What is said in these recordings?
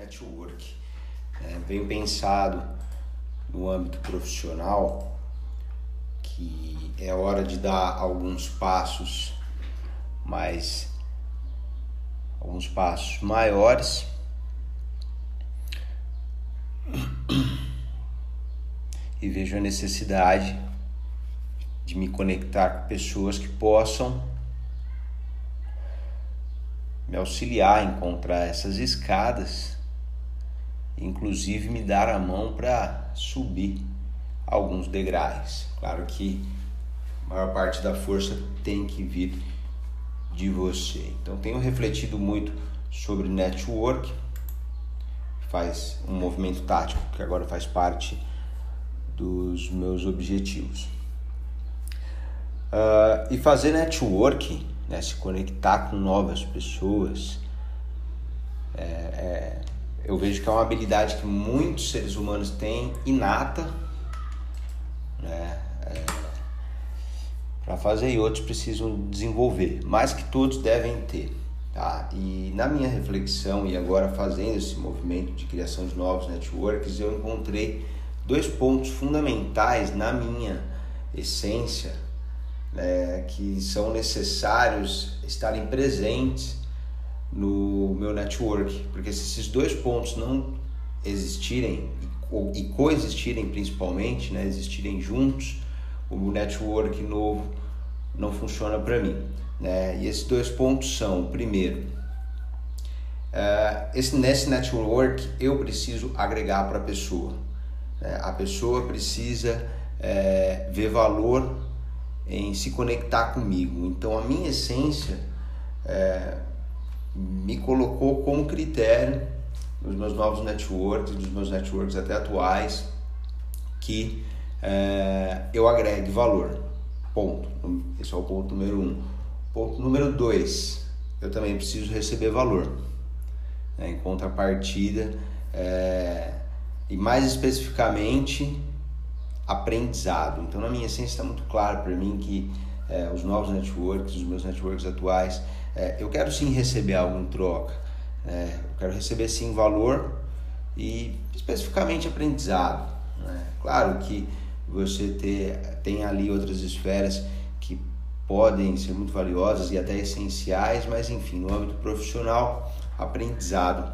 network. É, venho pensado no âmbito profissional que é hora de dar alguns passos mais alguns passos maiores e vejo a necessidade de me conectar com pessoas que possam me auxiliar a encontrar essas escadas, inclusive me dar a mão para subir alguns degraus. Claro que a maior parte da força tem que vir de você. Então tenho refletido muito sobre network, faz um movimento tático que agora faz parte dos meus objetivos. Uh, e fazer network, né, se conectar com novas pessoas, é, é, eu vejo que é uma habilidade que muitos seres humanos têm inata né, é, para fazer e outros precisam desenvolver, mas que todos devem ter. Tá? E na minha reflexão e agora fazendo esse movimento de criação de novos networks, eu encontrei dois pontos fundamentais na minha essência né, que são necessários estarem presentes no meu network, porque se esses dois pontos não existirem e coexistirem principalmente, né, existirem juntos, o network novo não funciona para mim. Né? E esses dois pontos são, primeiro, uh, esse, nesse network eu preciso agregar para a pessoa. Né? A pessoa precisa uh, ver valor em se conectar comigo. Então a minha essência uh, me colocou como critério nos meus novos networks, nos meus networks até atuais, que eu agregue valor. Ponto. Esse é o ponto número um. Ponto número dois, eu também preciso receber valor. Né? Em contrapartida, é, e mais especificamente, aprendizado. Então, na minha essência, está muito claro para mim que é, os novos networks, os meus networks atuais, é, eu quero sim receber algo em troca. É, eu quero receber sim valor e especificamente aprendizado. Né? Claro que você ter, tem ali outras esferas podem ser muito valiosas e até essenciais, mas enfim, no âmbito profissional, aprendizado.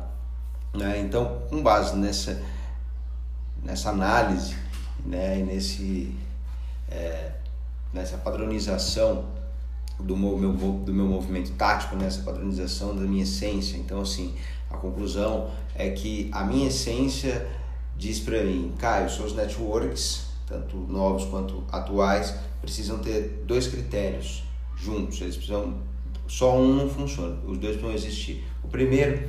Né? Então, com base nessa, nessa análise né, e nesse, é, nessa padronização do meu, do meu movimento tático, nessa padronização da minha essência, então, assim, a conclusão é que a minha essência diz para mim, Caio, seus networks, tanto novos quanto atuais, precisam ter dois critérios juntos. Eles precisam. Só um não funciona, os dois precisam existir. O primeiro,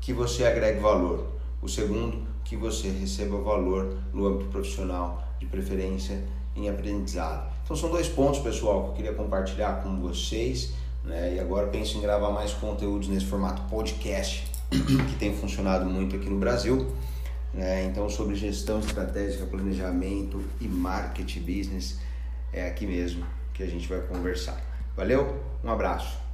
que você agregue valor. O segundo, que você receba valor no âmbito profissional, de preferência em aprendizado. Então são dois pontos, pessoal, que eu queria compartilhar com vocês. Né? E agora penso em gravar mais conteúdos nesse formato podcast, que tem funcionado muito aqui no Brasil. Né? Então, sobre gestão estratégica, planejamento e marketing business é aqui mesmo que a gente vai conversar. Valeu, um abraço.